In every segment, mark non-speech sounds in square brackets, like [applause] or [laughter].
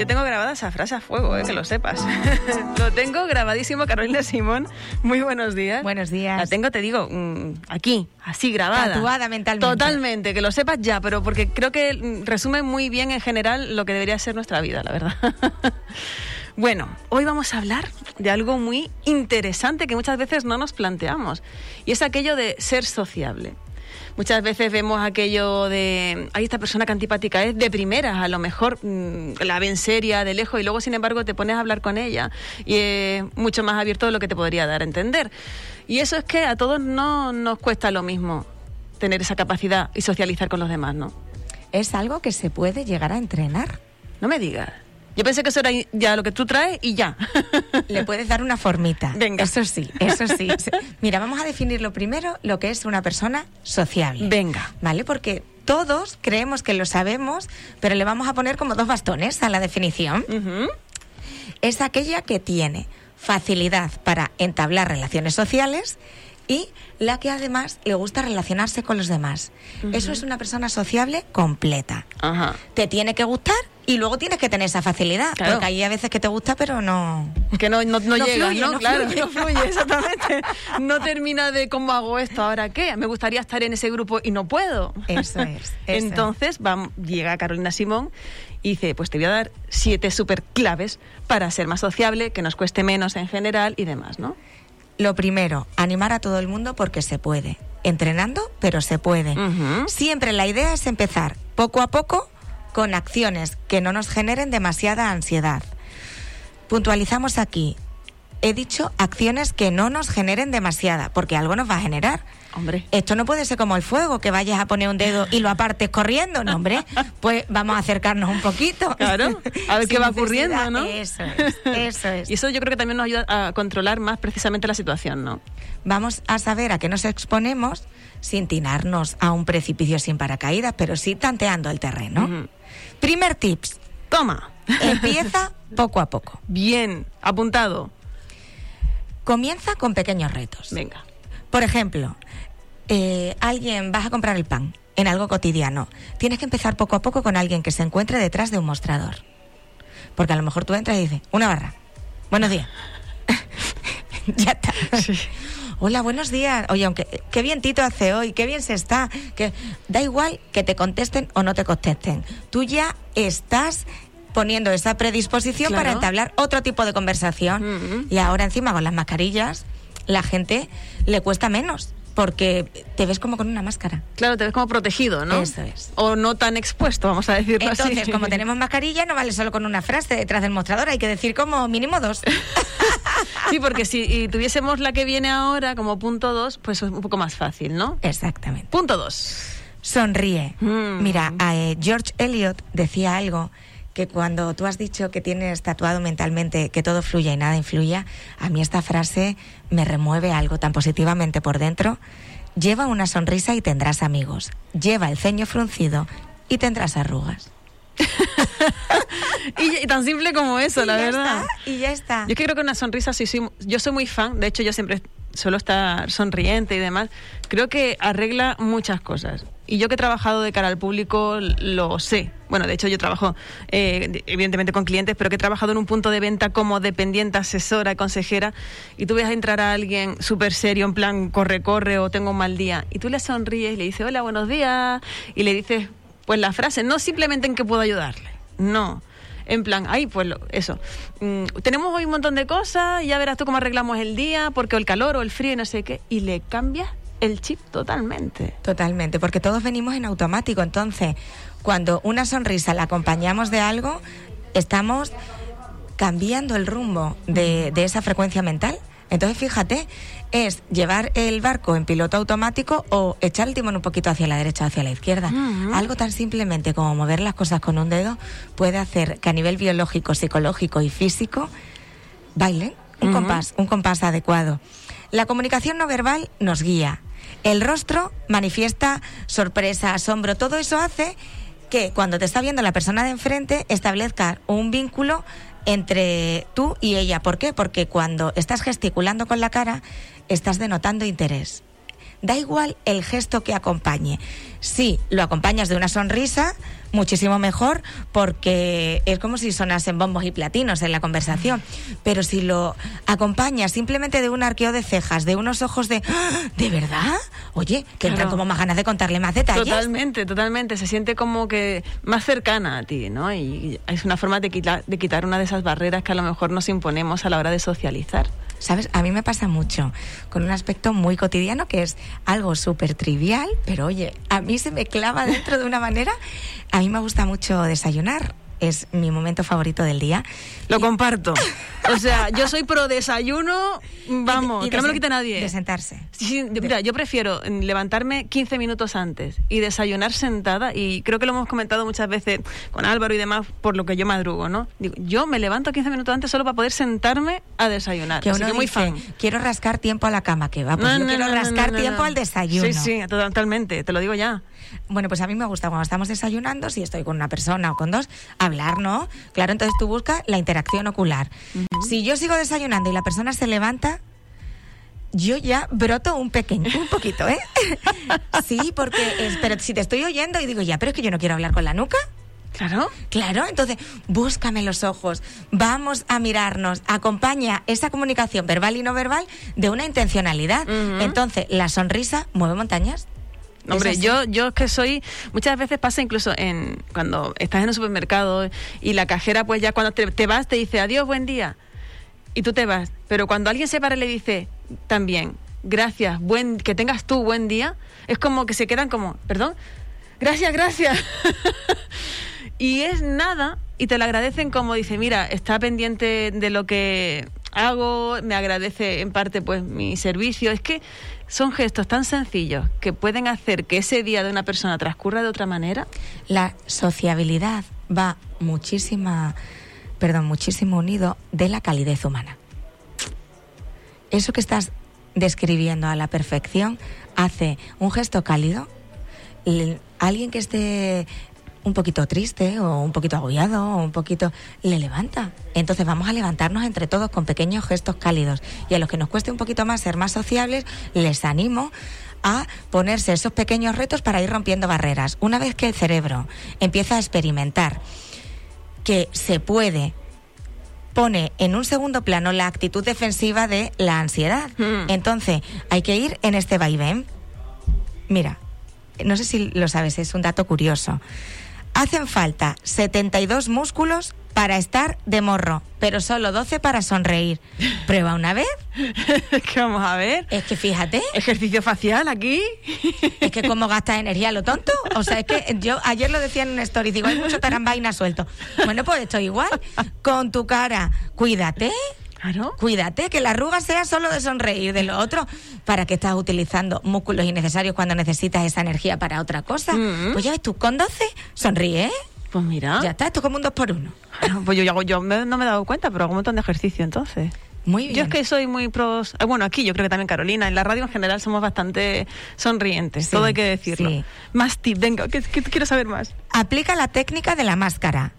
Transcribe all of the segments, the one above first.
Yo tengo grabada esa frase a fuego, eh, que lo sepas. [laughs] lo tengo grabadísimo, Carolina Simón. Muy buenos días. Buenos días. La tengo, te digo, mm, aquí, así grabada. Tatuada mentalmente. Totalmente, que lo sepas ya, pero porque creo que mm, resume muy bien en general lo que debería ser nuestra vida, la verdad. [laughs] Bueno, hoy vamos a hablar de algo muy interesante que muchas veces no nos planteamos, y es aquello de ser sociable. Muchas veces vemos aquello de, hay esta persona que antipática es de primeras, a lo mejor mm, la ven seria, de lejos, y luego sin embargo te pones a hablar con ella y es mucho más abierto de lo que te podría dar a entender. Y eso es que a todos no nos cuesta lo mismo tener esa capacidad y socializar con los demás, ¿no? Es algo que se puede llegar a entrenar. No me digas. Yo pensé que eso era ya lo que tú traes y ya. [laughs] Le puedes dar una formita. Venga. Eso sí, eso sí. Mira, vamos a definir lo primero lo que es una persona sociable. Venga. ¿Vale? Porque todos creemos que lo sabemos, pero le vamos a poner como dos bastones a la definición. Es aquella que tiene facilidad para entablar relaciones sociales y la que además le gusta relacionarse con los demás. Eso es una persona sociable completa. Ajá. Te tiene que gustar y luego tienes que tener esa facilidad. Claro. Porque hay a veces que te gusta, pero no. Que no, no, no, No llega, fluye, ¿no? no claro, fluye. [laughs] no fluye, exactamente. No termina de cómo hago esto, ahora qué. Me gustaría estar en ese grupo y no puedo. Eso es. eso Entonces va- llega Carolina Simón y dice, pues te voy a dar siete super claves para ser más sociable, que nos cueste menos en general y demás, ¿no? Lo primero, animar a todo el mundo porque se puede. Entrenando, pero se puede. Siempre la idea es empezar poco a poco con acciones que no nos generen demasiada ansiedad. Puntualizamos aquí. He dicho acciones que no nos generen demasiada, porque algo nos va a generar. Hombre. Esto no puede ser como el fuego, que vayas a poner un dedo y lo apartes corriendo, ¿no, hombre? [laughs] Pues vamos a acercarnos un poquito. Claro, a ver [laughs] qué va ocurriendo. ¿no? Eso es, eso es. Y eso yo creo que también nos ayuda a controlar más precisamente la situación, ¿no? Vamos a saber a qué nos exponemos sin tirarnos a un precipicio sin paracaídas, pero sí tanteando el terreno. Primer tips, Toma. empieza [laughs] poco a poco. Bien, apuntado. Comienza con pequeños retos. Venga. Por ejemplo, eh, alguien vas a comprar el pan en algo cotidiano. Tienes que empezar poco a poco con alguien que se encuentre detrás de un mostrador. Porque a lo mejor tú entras y dices, una barra. Buenos días. [laughs] ya está. Hola, buenos días. Oye, aunque qué bien Tito hace hoy, qué bien se está. Que da igual que te contesten o no te contesten. Tú ya estás poniendo esa predisposición Claro. para entablar otro tipo de conversación. Ujú. Y ahora encima con las mascarillas, la gente le cuesta menos porque te ves como con una máscara. Claro, te ves como protegido, ¿no? Eso es. O no tan expuesto, vamos a decirlo así. Entonces, como [laughs] tenemos mascarilla, no vale solo con una frase detrás del mostrador, hay que decir como mínimo dos. [laughs] Sí, porque si tuviésemos la que viene ahora como punto dos, pues es un poco más fácil, ¿no? Exactamente. Punto dos. Sonríe. Mm. Mira, eh, George Eliot decía algo que cuando tú has dicho que tienes tatuado mentalmente que todo fluya y nada influya, a mí esta frase me remueve algo tan positivamente por dentro. Lleva una sonrisa y tendrás amigos. Lleva el ceño fruncido y tendrás arrugas. [laughs] Y, y tan simple como eso, y la verdad. está, y ya está. Yo es que creo que una sonrisa, sí, soy, yo soy muy fan, de hecho yo siempre suelo estar sonriente y demás, creo que arregla muchas cosas. Y yo que he trabajado de cara al público lo sé. Bueno, de hecho yo trabajo eh, evidentemente con clientes, pero que he trabajado en un punto de venta como dependiente, asesora, consejera, y tú ves a entrar a alguien súper serio, en plan, corre, corre, o tengo un mal día, y tú le sonríes le dices, hola, buenos días, y le dices, pues la frase, no simplemente en qué puedo ayudarle, no. En plan, ay, pues eso. Mm, tenemos hoy un montón de cosas, ya verás tú cómo arreglamos el día, porque el calor o el frío y no sé qué. Y le cambias el chip totalmente. Totalmente, porque todos venimos en automático. Entonces, cuando una sonrisa la acompañamos de algo, estamos cambiando el rumbo de esa frecuencia mental. Entonces, fíjate, es llevar el barco en piloto automático o echar el timón un poquito hacia la derecha o hacia la izquierda. Algo tan simplemente como mover las cosas con un dedo puede hacer que a nivel biológico, psicológico y físico bailen un compás, un compás adecuado. La comunicación no verbal nos guía. El rostro manifiesta sorpresa, asombro, todo eso hace que cuando te está viendo la persona de enfrente establezca un vínculo entre tú y ella. ¿Por qué? Porque cuando estás gesticulando con la cara, estás denotando interés. Da igual el gesto que acompañe. Si lo acompañas de una sonrisa, muchísimo mejor porque es como si sonasen bombos y platinos en la conversación. Pero si lo acompañas simplemente de un arqueo de cejas, de unos ojos de ¡Ah! ¿de verdad? Oye, que entran como más ganas de contarle más detalles. Totalmente, totalmente. Se siente como que más cercana a ti, ¿no? Y es una forma de quitar, de quitar una de esas barreras que a lo mejor nos imponemos a la hora de socializar. ¿Sabes? A mí me pasa mucho con un aspecto muy cotidiano que es algo súper trivial, pero oye, a mí se me clava dentro de una manera. A mí me gusta mucho desayunar es mi momento favorito del día. Lo comparto. O sea, [laughs] yo soy pro desayuno, vamos, que no me lo quite nadie. De sentarse. Sí, mira, yo prefiero levantarme 15 minutos antes y desayunar sentada, y creo que lo hemos comentado muchas veces con Álvaro y demás, por lo que yo madrugo, ¿no? Digo, yo me levanto 15 minutos antes solo para poder sentarme a desayunar. Que uno muy fan. Quiero rascar tiempo a la cama, que va, pues yo quiero rascar tiempo al desayuno. Sí, sí, totalmente, te lo digo ya. Bueno, pues a mí me gusta cuando estamos desayunando, si estoy con una persona o con dos, hablar, ¿no? Claro, entonces tú buscas la interacción ocular. Si yo sigo desayunando y la persona se levanta, yo ya broto un pequeño, un poquito, ¿eh? [laughs] sí, porque, pero si te estoy oyendo y digo, ya, pero es que yo no quiero hablar con la nuca. Claro. Claro, entonces búscame los ojos, vamos a mirarnos, acompaña esa comunicación verbal y no verbal de una intencionalidad. Entonces, la sonrisa mueve montañas. Hombre, yo, yo es que soy, muchas veces pasa incluso en cuando estás en un supermercado y la cajera pues ya cuando te, vas te dice adiós, buen día y tú te vas, pero cuando alguien se para y le dice también gracias, buen, que tengas tú buen día, es como que se quedan como, perdón, gracias, gracias. [laughs] y es nada y te lo agradecen como dice, mira, está pendiente de lo que hago, me agradece en parte pues mi servicio, es que son gestos tan sencillos que pueden hacer que ese día de una persona transcurra de otra manera. La sociabilidad va muchísima, perdón, muchísimo unido de la calidez humana. Eso que estás describiendo a la perfección hace un gesto cálido. Alguien que esté un poquito triste o un poquito agobiado o un poquito le levanta. Entonces vamos a levantarnos entre todos con pequeños gestos cálidos y a los que nos cueste un poquito más ser más sociables, les animo a ponerse esos pequeños retos para ir rompiendo barreras. Una vez que el cerebro empieza a experimentar que se puede pone en un segundo plano la actitud defensiva de la ansiedad. Hmm. Entonces, hay que ir en este vaivén. Mira, no sé si lo sabes, es un dato curioso. Hacen falta 72 músculos para estar de morro, pero solo 12 para sonreír. [laughs] Prueba una vez. [laughs] ¿Qué vamos a ver? Es que fíjate. Ejercicio facial aquí. [laughs] Es que cómo gastas energía lo tonto. O sea, es que yo ayer lo decía en una story, digo, hay mucho tarambaina suelto. Bueno, pues esto igual. Con tu cara, cuídate. Claro. Cuídate, que la arruga sea solo de sonreír, de lo otro, ¿para qué estás utilizando músculos innecesarios cuando necesitas esa energía para otra cosa? Mm. Pues ya ves tú, con 12, sonríe. Pues mira. Ya está, esto es como un dos por uno. pues yo, yo, yo no me he dado cuenta, pero hago un montón de ejercicio entonces. Muy bien. Yo es que soy muy pros. Eh, bueno, aquí yo creo que también Carolina. En la radio en general somos bastante sonrientes. todo hay que decirlo. Más tip, venga, que, quiero saber más. Aplica la técnica de la máscara.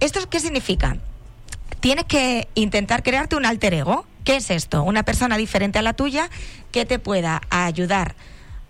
¿Esto qué significa? Tienes que intentar crearte un alter ego. ¿Qué es esto? Una persona diferente a la tuya que te pueda ayudar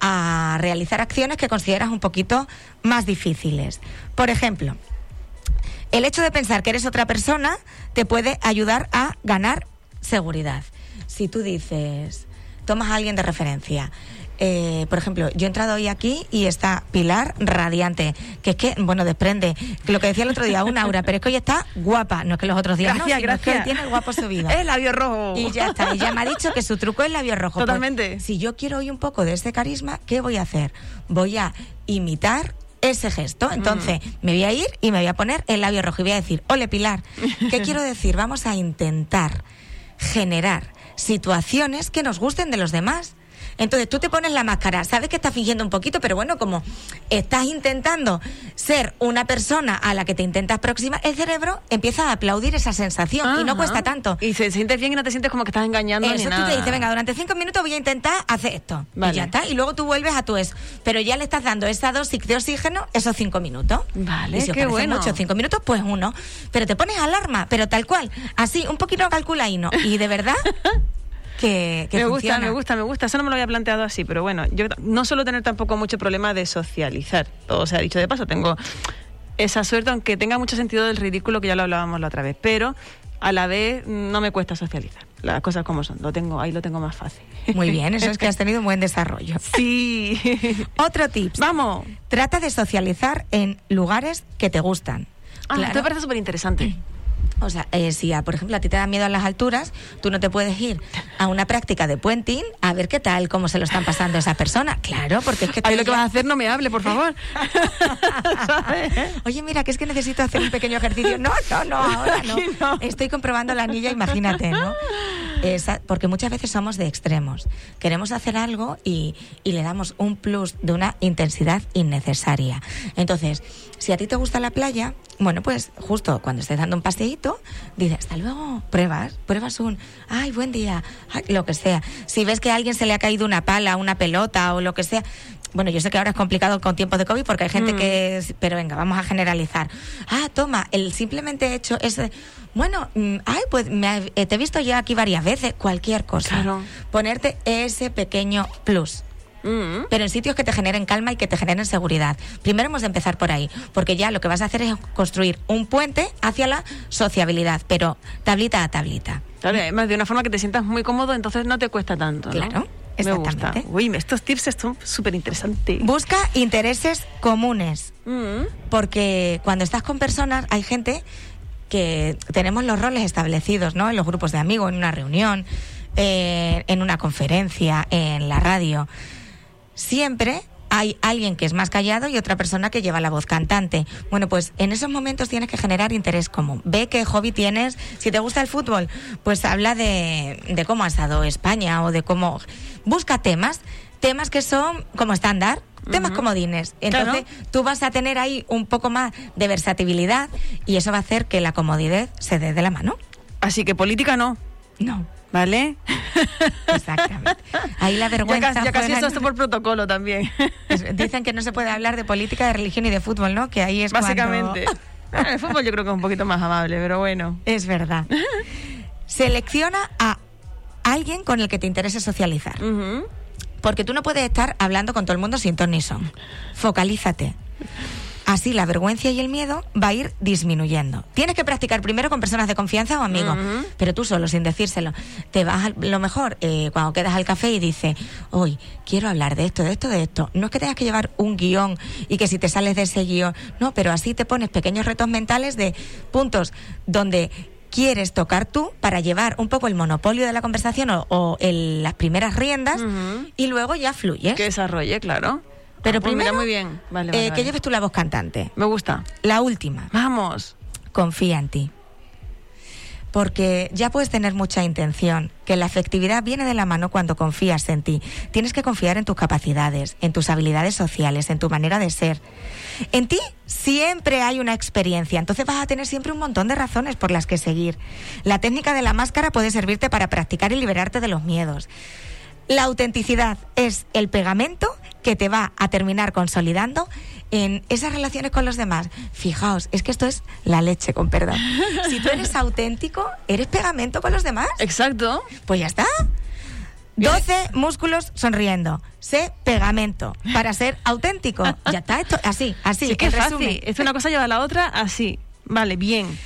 a realizar acciones que consideras un poquito más difíciles. Por ejemplo, el hecho de pensar que eres otra persona te puede ayudar a ganar seguridad. Si tú dices, tomas a alguien de referencia, eh, por ejemplo, yo he entrado hoy aquí y está Pilar radiante, que es que, bueno, desprende, lo que decía el otro día, un aura, pero es que hoy está guapa, no es que los otros días gracias, no, gracias. que tiene el guapo subido. [laughs] Es labio rojo. Y ya está, y ya me ha dicho que su truco es labio rojo. Pues, Totalmente. si yo quiero hoy un poco de ese carisma, ¿qué voy a hacer? Voy a imitar ese gesto. Entonces, me voy a ir y me voy a poner el labio rojo y voy a decir, ole Pilar, ¿qué [laughs] quiero decir? Vamos a intentar generar situaciones que nos gusten de los demás. Entonces tú te pones la máscara, sabes que estás fingiendo un poquito, pero bueno, como estás intentando ser una persona a la que te intentas aproximar, el cerebro empieza a aplaudir esa sensación y no cuesta tanto. Y se sientes bien y no te sientes como que estás engañando. Eso ni tú nada. te dices, venga, durante cinco minutos voy a intentar hacer esto. Vale. Y ya está. Y luego tú vuelves a tu eso. Pero ya le estás dando esa dosis de oxígeno esos cinco minutos. Vale, y si os qué bueno. mucho cinco minutos, pues uno. Pero te pones alarma, pero tal cual. Así, un poquito calculadino. Y de verdad [laughs] que, que me funciona. gusta, me gusta, me gusta. Eso no me lo había planteado así, pero bueno, yo no suelo tener tampoco mucho problema de socializar. Todo se ha dicho de paso, tengo esa suerte, aunque tenga mucho sentido del ridículo que ya lo hablábamos la otra vez, pero a la vez no me cuesta socializar. Las cosas como son, lo tengo, ahí lo tengo más fácil. Muy bien, eso es que [laughs] has tenido un buen desarrollo. Sí. [laughs] Otro tips. Vamos. Trata de socializar en lugares que te gustan. Ah, Claro. te parece súper interesante. O sea, eh, si a, por ejemplo a ti te da miedo a las alturas, tú no te puedes ir a una práctica de puenting a ver qué tal, cómo se lo están pasando a esa persona. Claro, porque es que tú lo que vas a hacer no me hable, por favor. [laughs] Oye, mira, que es que necesito hacer un pequeño ejercicio. No, no, no, ahora no. Estoy comprobando la anilla, imagínate, ¿no? Esa- porque muchas veces somos de extremos. Queremos hacer algo y, le damos un plus de una intensidad innecesaria. Entonces, si a ti te gusta la playa, bueno, pues justo cuando estés dando un paseíto, dices, hasta luego, pruebas, pruebas un, ay, buen día, lo que sea. Si ves que a alguien se le ha caído una pala, una pelota o lo que sea, bueno, yo sé que ahora es complicado con tiempos de COVID porque hay gente Mm. que es- pero venga, vamos a generalizar. Ah, toma, el simplemente hecho ese, bueno, mm, ay, pues me eh, te he visto ya aquí varias veces, cualquier cosa. Claro. Ponerte ese pequeño plus. Mm. Pero en sitios que te generen calma y que te generen seguridad. Primero hemos de empezar por ahí, porque ya lo que vas a hacer es construir un puente hacia la sociabilidad, pero tablita a tablita. Claro, además de una forma que te sientas muy cómodo, entonces no te cuesta tanto. ¿no? Claro, Me gusta. Uy, estos tips son súper interesantes. Busca intereses comunes. Mm. Porque cuando estás con personas, hay gente que tenemos los roles establecidos, ¿no? En los grupos de amigos, en una reunión, eh, en una conferencia, en la radio. Siempre hay alguien que es más callado y otra persona que lleva la voz cantante. Bueno, pues en esos momentos tienes que generar interés común. Ve qué hobby tienes. Si te gusta el fútbol, pues habla de, de cómo ha estado España o de cómo... Busca temas, temas que son como estándar, temas comodines. Entonces tú vas a tener ahí un poco más de versatilidad y eso va a hacer que la comodidad se dé de la mano. Así que política no, No, ¿vale? [laughs] exactamente. Ahí la Ya vergüenza. casi, ya casi eso esto por protocolo también. Dicen que no se puede hablar de política, de religión y de fútbol, ¿no? Que ahí es Básicamente. cuando- [laughs] Bueno, el fútbol yo creo que es un poquito más amable, pero bueno. Es verdad. [laughs] Selecciona a alguien con el que te interese socializar. Porque tú no puedes estar hablando con todo el mundo sin ton ni son. Focalízate. Así la vergüenza y el miedo va a ir disminuyendo. Tienes que practicar primero con personas de confianza o amigos, pero tú solo, sin decírselo. Te vas, al- lo mejor, eh, cuando quedas al café y dices, hoy quiero hablar de esto, de esto, de esto. No es que tengas que llevar un guion y que si te sales de ese guion, no, pero así te pones pequeños retos mentales de puntos donde quieres tocar tú para llevar un poco el monopolio de la conversación o, o el- las primeras riendas y luego ya fluyes. Que desarrolle, claro. Pero Ah, pues mira, primero, muy bien. Vale, eh, vale, que lleves tú la voz cantante. Me gusta. La última, Vamos. confía en ti. Porque ya puedes tener mucha intención, que la efectividad viene de la mano cuando confías en ti. Tienes que confiar en tus capacidades, en tus habilidades sociales, en tu manera de ser. En ti siempre hay una experiencia, entonces vas a tener siempre un montón de razones por las que seguir. La técnica de la máscara puede servirte para practicar y liberarte de los miedos. La autenticidad es el pegamento que te va a terminar consolidando en esas relaciones con los demás. Fijaos, es que esto es la leche, con perdón. Si tú eres [laughs] auténtico, eres pegamento con los demás. Exacto. Pues ya está. 12 músculos sonriendo. Sé pegamento para ser auténtico. Ya está, esto así, así. Sí, que es fácil. Es una cosa lleva a la otra así. Vale, bien.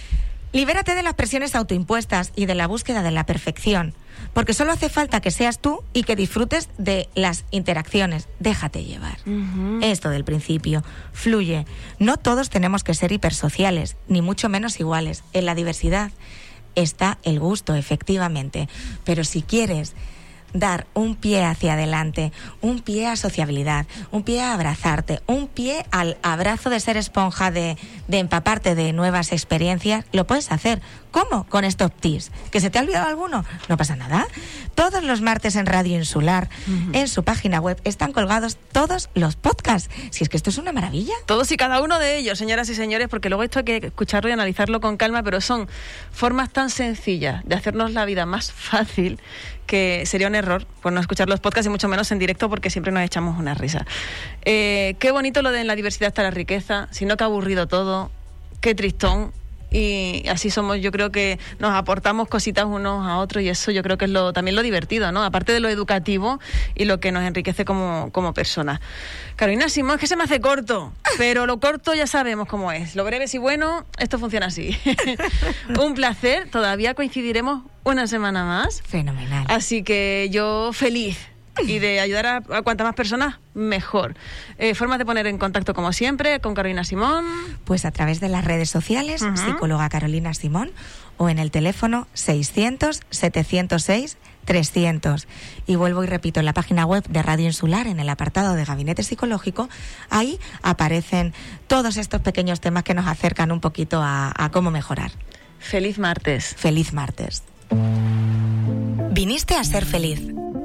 Libérate de las presiones autoimpuestas y de la búsqueda de la perfección, porque solo hace falta que seas tú y que disfrutes de las interacciones. Déjate llevar. Esto del principio, fluye. No todos tenemos que ser hipersociales, ni mucho menos iguales. En la diversidad está el gusto, efectivamente. Pero si quieres dar un pie hacia adelante, un pie a sociabilidad, un pie a abrazarte, un pie al abrazo de ser esponja, de, de empaparte de nuevas experiencias, lo puedes hacer. ¿Cómo? Con estos tips. ¿Que se te ha olvidado alguno? No pasa nada. Todos los martes en Radio Insular, en su página web, están colgados todos los podcasts. Si es que esto es una maravilla. Todos y cada uno de ellos, señoras y señores, porque luego esto hay que escucharlo y analizarlo con calma, pero son formas tan sencillas de hacernos la vida más fácil que sería un error por no escuchar los podcasts y mucho menos en directo porque siempre nos echamos una risa. Eh, qué bonito lo de la diversidad está la riqueza, sino que aburrido todo, qué tristón y así somos, yo creo que nos aportamos cositas unos a otros y eso yo creo que es lo, también lo divertido, ¿no? Aparte de lo educativo y lo que nos enriquece como, como personas. Carolina Simón, es que se me hace corto, pero lo corto ya sabemos cómo es. Lo breve y bueno, esto funciona así. [laughs] Un placer, todavía coincidiremos una semana más. Fenomenal. Así que yo feliz y de ayudar a, a cuantas más personas, mejor. Eh, formas de poner en contacto, como siempre, con Carolina Simón. Pues a través de las redes sociales, psicóloga Carolina Simón, o en el teléfono 600-706-300. Y vuelvo y repito, en la página web de Radio Insular, en el apartado de Gabinete Psicológico, ahí aparecen todos estos pequeños temas que nos acercan un poquito a, a cómo mejorar. Feliz martes. Feliz martes. Viniste a ser feliz.